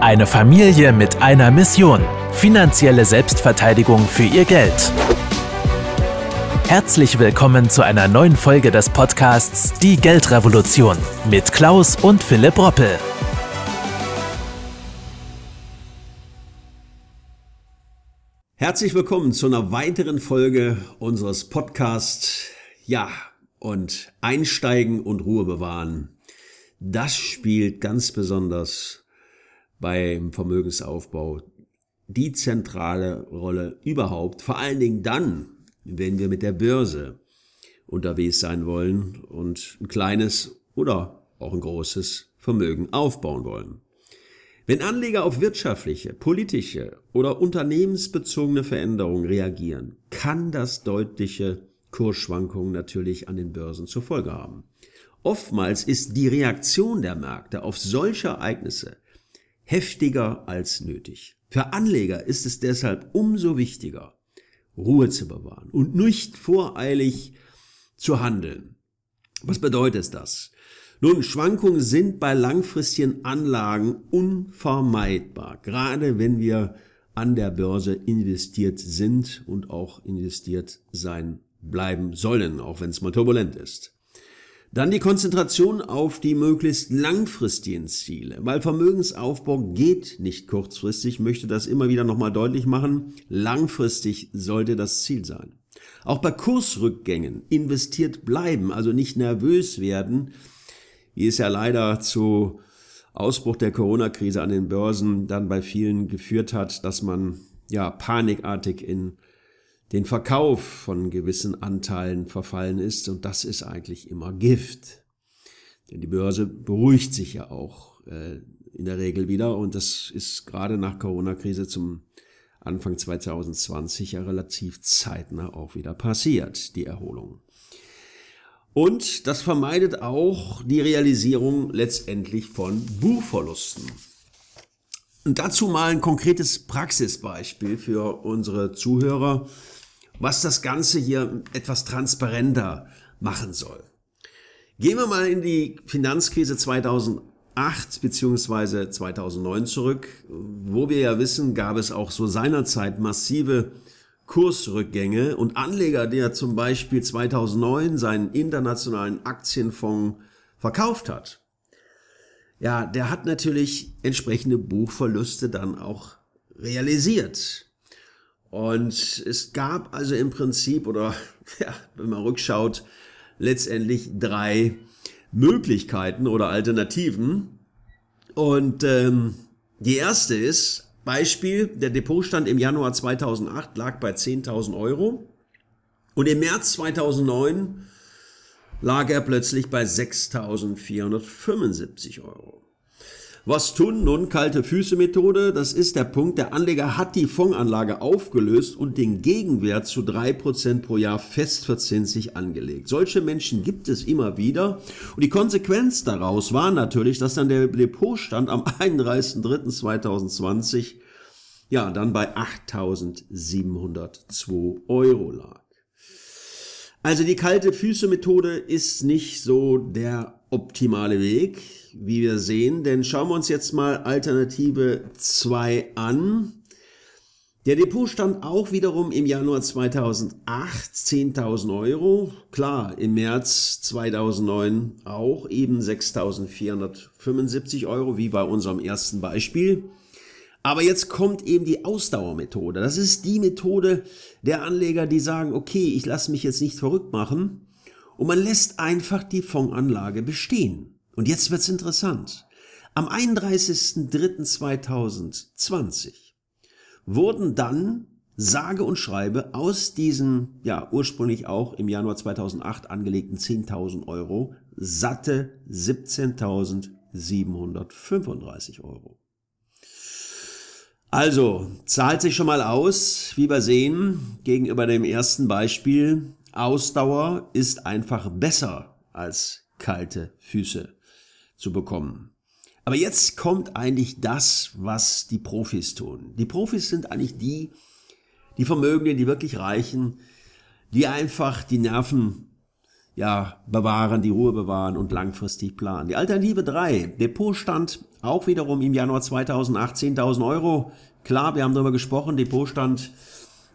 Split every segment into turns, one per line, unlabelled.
Eine Familie mit einer Mission. Finanzielle Selbstverteidigung für ihr Geld. Herzlich willkommen zu einer neuen Folge des Podcasts Die Geldrevolution mit Klaus und Philipp Roppel.
Herzlich willkommen zu einer weiteren Folge unseres Podcasts. Ja, und einsteigen und Ruhe bewahren. Das spielt ganz besonders beim Vermögensaufbau die zentrale Rolle überhaupt, vor allen Dingen dann, wenn wir mit der Börse unterwegs sein wollen und ein kleines oder auch ein großes Vermögen aufbauen wollen. Wenn Anleger auf wirtschaftliche, politische oder unternehmensbezogene Veränderungen reagieren, kann das deutliche Kursschwankungen natürlich an den Börsen zur Folge haben. Oftmals ist die Reaktion der Märkte auf solche Ereignisse heftiger als nötig. Für Anleger ist es deshalb umso wichtiger, Ruhe zu bewahren und nicht voreilig zu handeln. Was bedeutet das? Nun, Schwankungen sind bei langfristigen Anlagen unvermeidbar, gerade wenn wir an der Börse investiert sind und auch investiert sein bleiben sollen, auch wenn es mal turbulent ist. Dann die Konzentration auf die möglichst langfristigen Ziele, weil Vermögensaufbau geht nicht kurzfristig, möchte das immer wieder nochmal deutlich machen. Langfristig sollte das Ziel sein. Auch bei Kursrückgängen investiert bleiben, also nicht nervös werden, wie es ja leider zu Ausbruch der Corona-Krise an den Börsen dann bei vielen geführt hat, dass man ja panikartig in den Verkauf von gewissen Anteilen verfallen ist. Und das ist eigentlich immer Gift. Denn die Börse beruhigt sich ja auch äh, in der Regel wieder. Und das ist gerade nach Corona-Krise zum Anfang 2020 ja relativ zeitnah auch wieder passiert, die Erholung. Und das vermeidet auch die Realisierung letztendlich von Buchverlusten. Und dazu mal ein konkretes Praxisbeispiel für unsere Zuhörer was das Ganze hier etwas transparenter machen soll. Gehen wir mal in die Finanzkrise 2008 bzw. 2009 zurück, wo wir ja wissen, gab es auch so seinerzeit massive Kursrückgänge und Anleger, der zum Beispiel 2009 seinen internationalen Aktienfonds verkauft hat, ja, der hat natürlich entsprechende Buchverluste dann auch realisiert. Und es gab also im Prinzip, oder ja, wenn man rückschaut, letztendlich drei Möglichkeiten oder Alternativen. Und ähm, die erste ist, Beispiel, der Depotstand im Januar 2008 lag bei 10.000 Euro und im März 2009 lag er plötzlich bei 6.475 Euro. Was tun? Nun, kalte Füße Methode. Das ist der Punkt. Der Anleger hat die Fondsanlage aufgelöst und den Gegenwert zu drei Prozent pro Jahr festverzinslich angelegt. Solche Menschen gibt es immer wieder. Und die Konsequenz daraus war natürlich, dass dann der Depotstand am 31.03.2020 ja, dann bei 8.702 Euro lag. Also die kalte Füße Methode ist nicht so der optimale Weg, wie wir sehen, denn schauen wir uns jetzt mal Alternative 2 an. Der Depot stand auch wiederum im Januar 2008 10.000 Euro. Klar, im März 2009 auch eben 6.475 Euro, wie bei unserem ersten Beispiel. Aber jetzt kommt eben die Ausdauermethode. Das ist die Methode der Anleger, die sagen, okay, ich lasse mich jetzt nicht verrückt machen und man lässt einfach die Fondsanlage bestehen. Und jetzt wird's interessant. Am 31.03.2020 wurden dann sage und schreibe aus diesen, ja, ursprünglich auch im Januar 2008 angelegten 10.000 Euro satte 17.735 Euro. Also, zahlt sich schon mal aus, wie wir sehen, gegenüber dem ersten Beispiel, Ausdauer ist einfach besser als kalte Füße zu bekommen. Aber jetzt kommt eigentlich das, was die Profis tun. Die Profis sind eigentlich die, die Vermögenden, die wirklich Reichen, die einfach die Nerven ja, bewahren, die Ruhe bewahren und langfristig planen. Die Alternative 3, Depotstand auch wiederum im Januar 2008 10.000 Euro. Klar, wir haben darüber gesprochen, Depotstand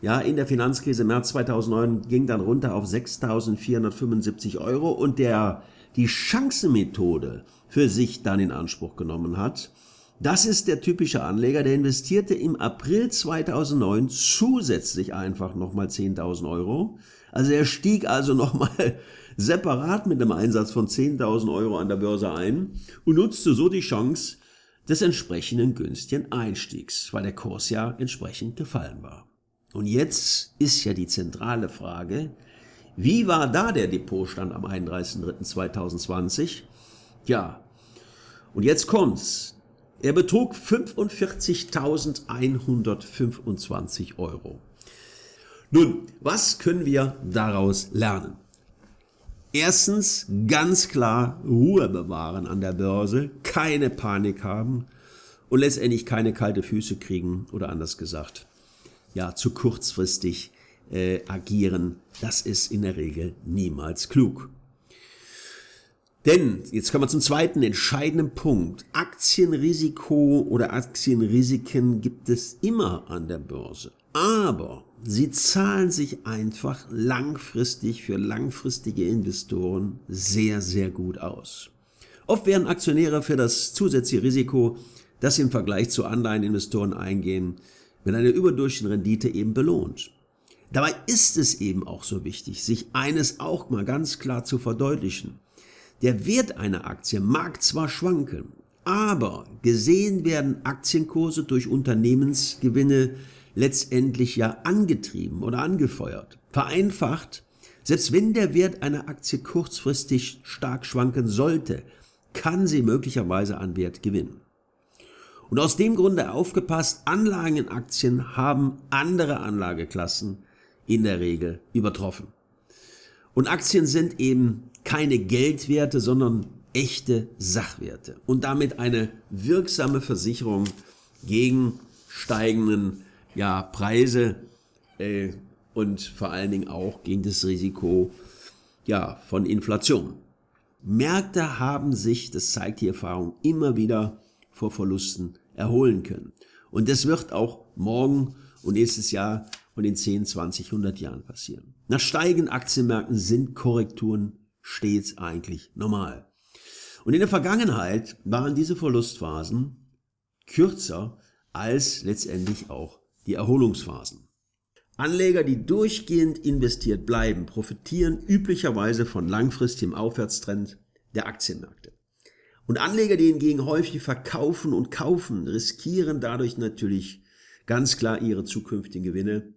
ja, in der Finanzkrise März 2009 ging dann runter auf 6.475 Euro und der die Chancenmethode für sich dann in Anspruch genommen hat. Das ist der typische Anleger, der investierte im April 2009 zusätzlich einfach nochmal 10.000 Euro. Also er stieg also nochmal separat mit einem Einsatz von 10.000 Euro an der Börse ein und nutzte so die Chance des entsprechenden günstigen Einstiegs, weil der Kurs ja entsprechend gefallen war. Und jetzt ist ja die zentrale Frage, wie war da der Depotstand am 31.03.2020? Ja, und jetzt kommt's. Er betrug 45.125 Euro. Nun, was können wir daraus lernen? Erstens ganz klar Ruhe bewahren an der Börse, keine Panik haben und letztendlich keine kalte Füße kriegen oder anders gesagt, ja, zu kurzfristig äh, agieren, das ist in der Regel niemals klug. Denn, jetzt kommen wir zum zweiten entscheidenden Punkt. Aktienrisiko oder Aktienrisiken gibt es immer an der Börse. Aber sie zahlen sich einfach langfristig für langfristige Investoren sehr, sehr gut aus. Oft werden Aktionäre für das zusätzliche Risiko, das sie im Vergleich zu Anleiheninvestoren eingehen, wenn eine überdurchschnittliche Rendite eben belohnt. Dabei ist es eben auch so wichtig, sich eines auch mal ganz klar zu verdeutlichen. Der Wert einer Aktie mag zwar schwanken, aber gesehen werden Aktienkurse durch Unternehmensgewinne letztendlich ja angetrieben oder angefeuert. Vereinfacht, selbst wenn der Wert einer Aktie kurzfristig stark schwanken sollte, kann sie möglicherweise an Wert gewinnen. Und aus dem Grunde aufgepasst, Anlagen in Aktien haben andere Anlageklassen in der Regel übertroffen. Und Aktien sind eben keine Geldwerte, sondern echte Sachwerte und damit eine wirksame Versicherung gegen steigenden ja, Preise äh, und vor allen Dingen auch gegen das Risiko ja, von Inflation. Märkte haben sich, das zeigt die Erfahrung, immer wieder vor Verlusten erholen können. Und das wird auch morgen und nächstes Jahr und in 10, 20, 100 Jahren passieren. Nach steigenden Aktienmärkten sind Korrekturen stets eigentlich normal. Und in der Vergangenheit waren diese Verlustphasen kürzer als letztendlich auch die Erholungsphasen. Anleger, die durchgehend investiert bleiben, profitieren üblicherweise von langfristigem Aufwärtstrend der Aktienmärkte. Und Anleger, die hingegen häufig verkaufen und kaufen, riskieren dadurch natürlich ganz klar ihre zukünftigen Gewinne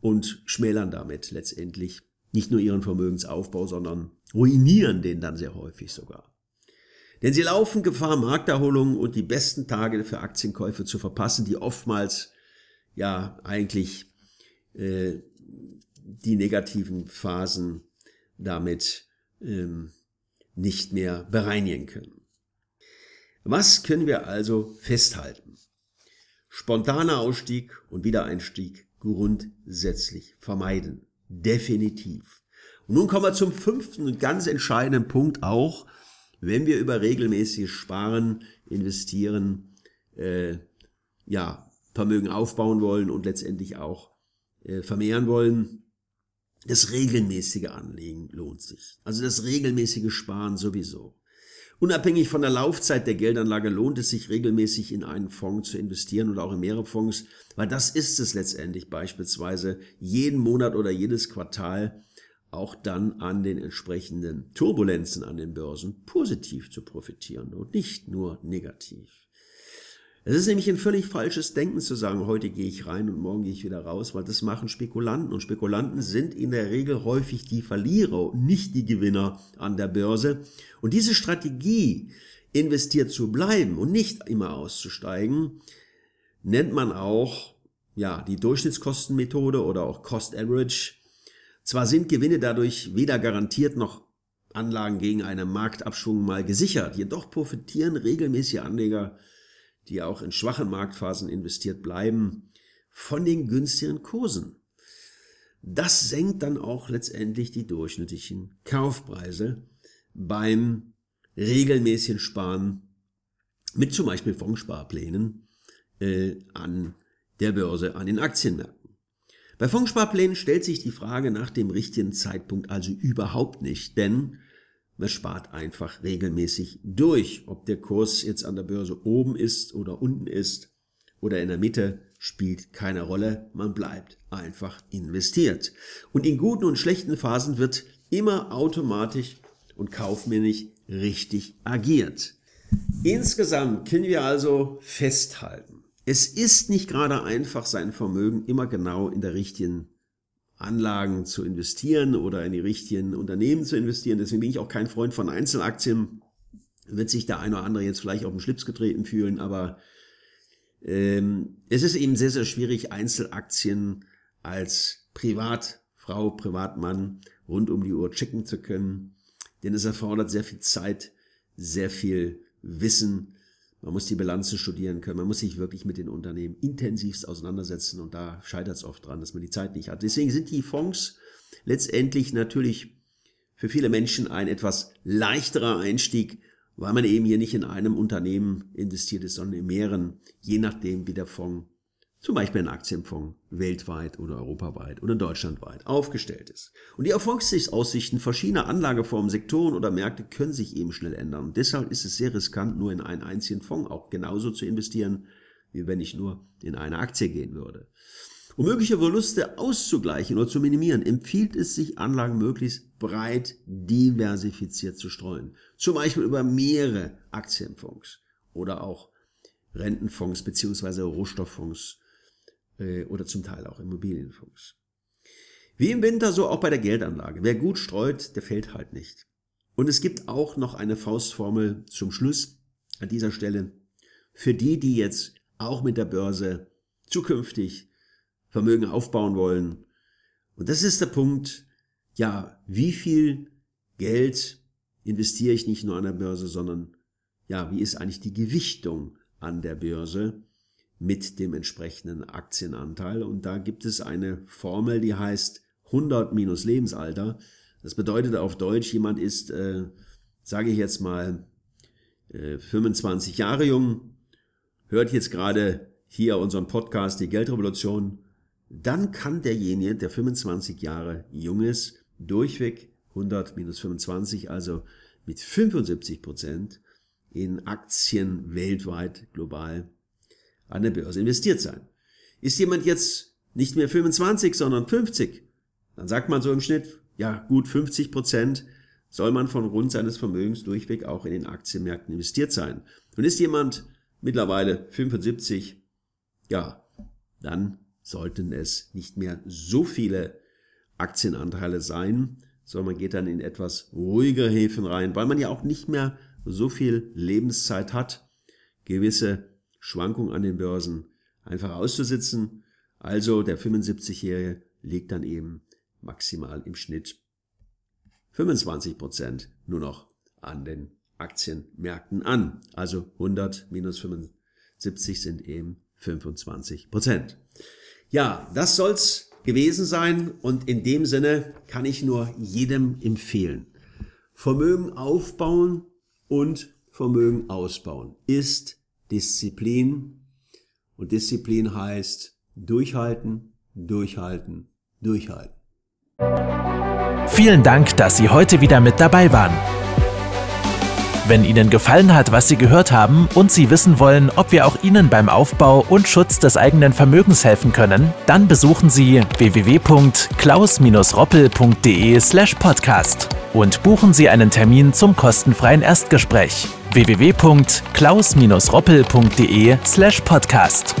und schmälern damit letztendlich nicht nur ihren Vermögensaufbau, sondern ruinieren den dann sehr häufig sogar. Denn sie laufen Gefahr, Markterholungen und die besten Tage für Aktienkäufe zu verpassen, die oftmals ja eigentlich äh, die negativen Phasen damit ähm, nicht mehr bereinigen können. Was können wir also festhalten? Spontaner Ausstieg und Wiedereinstieg grundsätzlich vermeiden. Definitiv. Und nun kommen wir zum fünften und ganz entscheidenden Punkt auch, wenn wir über regelmäßiges Sparen, investieren, äh, ja, Vermögen aufbauen wollen und letztendlich auch äh, vermehren wollen. Das regelmäßige Anlegen lohnt sich. Also das regelmäßige Sparen sowieso. Unabhängig von der Laufzeit der Geldanlage lohnt es sich regelmäßig in einen Fonds zu investieren oder auch in mehrere Fonds, weil das ist es letztendlich beispielsweise jeden Monat oder jedes Quartal auch dann an den entsprechenden Turbulenzen an den Börsen positiv zu profitieren und nicht nur negativ. Es ist nämlich ein völlig falsches Denken zu sagen, heute gehe ich rein und morgen gehe ich wieder raus, weil das machen Spekulanten. Und Spekulanten sind in der Regel häufig die Verlierer und nicht die Gewinner an der Börse. Und diese Strategie, investiert zu bleiben und nicht immer auszusteigen, nennt man auch ja, die Durchschnittskostenmethode oder auch Cost Average. Zwar sind Gewinne dadurch weder garantiert noch Anlagen gegen einen Marktabschwung mal gesichert, jedoch profitieren regelmäßige Anleger die auch in schwachen Marktphasen investiert bleiben, von den günstigen Kursen. Das senkt dann auch letztendlich die durchschnittlichen Kaufpreise beim regelmäßigen Sparen mit zum Beispiel Fondssparplänen äh, an der Börse, an den Aktienmärkten. Bei Fondssparplänen stellt sich die Frage nach dem richtigen Zeitpunkt also überhaupt nicht, denn man spart einfach regelmäßig durch. Ob der Kurs jetzt an der Börse oben ist oder unten ist oder in der Mitte, spielt keine Rolle. Man bleibt einfach investiert. Und in guten und schlechten Phasen wird immer automatisch und kaufmännisch richtig agiert. Insgesamt können wir also festhalten, es ist nicht gerade einfach, sein Vermögen immer genau in der richtigen Anlagen zu investieren oder in die richtigen Unternehmen zu investieren. Deswegen bin ich auch kein Freund von Einzelaktien. Wird sich der eine oder andere jetzt vielleicht auf den Schlips getreten fühlen, aber ähm, es ist eben sehr, sehr schwierig, Einzelaktien als Privatfrau, Privatmann rund um die Uhr checken zu können. Denn es erfordert sehr viel Zeit, sehr viel Wissen, man muss die Bilanzen studieren können. Man muss sich wirklich mit den Unternehmen intensivst auseinandersetzen. Und da scheitert es oft dran, dass man die Zeit nicht hat. Deswegen sind die Fonds letztendlich natürlich für viele Menschen ein etwas leichterer Einstieg, weil man eben hier nicht in einem Unternehmen investiert ist, sondern in mehreren, je nachdem, wie der Fonds zum Beispiel ein Aktienfonds weltweit oder europaweit oder deutschlandweit aufgestellt ist. Und die Erfolgsaussichten verschiedener Anlageformen, Sektoren oder Märkte können sich eben schnell ändern. Und deshalb ist es sehr riskant, nur in einen einzigen Fonds auch genauso zu investieren, wie wenn ich nur in eine Aktie gehen würde. Um mögliche Verluste auszugleichen oder zu minimieren, empfiehlt es sich, Anlagen möglichst breit diversifiziert zu streuen. Zum Beispiel über mehrere Aktienfonds oder auch Rentenfonds beziehungsweise Rohstofffonds äh, oder zum Teil auch Immobilienfonds. Wie im Winter, so auch bei der Geldanlage. Wer gut streut, der fällt halt nicht. Und es gibt auch noch eine Faustformel zum Schluss an dieser Stelle für die, die jetzt auch mit der Börse zukünftig Vermögen aufbauen wollen. Und das ist der Punkt, ja, wie viel Geld investiere ich nicht nur an der Börse, sondern ja, wie ist eigentlich die Gewichtung an der Börse? Mit dem entsprechenden Aktienanteil. Und da gibt es eine Formel, die heißt 100 minus Lebensalter. Das bedeutet auf Deutsch, jemand ist, äh, sage ich jetzt mal, äh, 25 Jahre jung, hört jetzt gerade hier unseren Podcast Die Geldrevolution, dann kann derjenige, der 25 Jahre jung ist, durchweg 100 minus 25, also mit 75 Prozent in Aktien weltweit global an der Börse investiert sein. Ist jemand jetzt nicht mehr 25, sondern 50, dann sagt man so im Schnitt, ja gut 50 Prozent soll man von rund seines Vermögens durchweg auch in den Aktienmärkten investiert sein. Und ist jemand mittlerweile 75, ja, dann sollten es nicht mehr so viele Aktienanteile sein, sondern man geht dann in etwas ruhigere Häfen rein, weil man ja auch nicht mehr so viel Lebenszeit hat, gewisse Schwankungen an den Börsen einfach auszusitzen. Also der 75-Jährige legt dann eben maximal im Schnitt 25 Prozent nur noch an den Aktienmärkten an. Also 100 minus 75 sind eben 25 Prozent. Ja, das soll's gewesen sein und in dem Sinne kann ich nur jedem empfehlen. Vermögen aufbauen und Vermögen ausbauen ist Disziplin. Und Disziplin heißt durchhalten, durchhalten, durchhalten.
Vielen Dank, dass Sie heute wieder mit dabei waren. Wenn Ihnen gefallen hat, was Sie gehört haben und Sie wissen wollen, ob wir auch Ihnen beim Aufbau und Schutz des eigenen Vermögens helfen können, dann besuchen Sie www.klaus-roppel.de/podcast und buchen Sie einen Termin zum kostenfreien Erstgespräch www.klaus-roppel.de/podcast.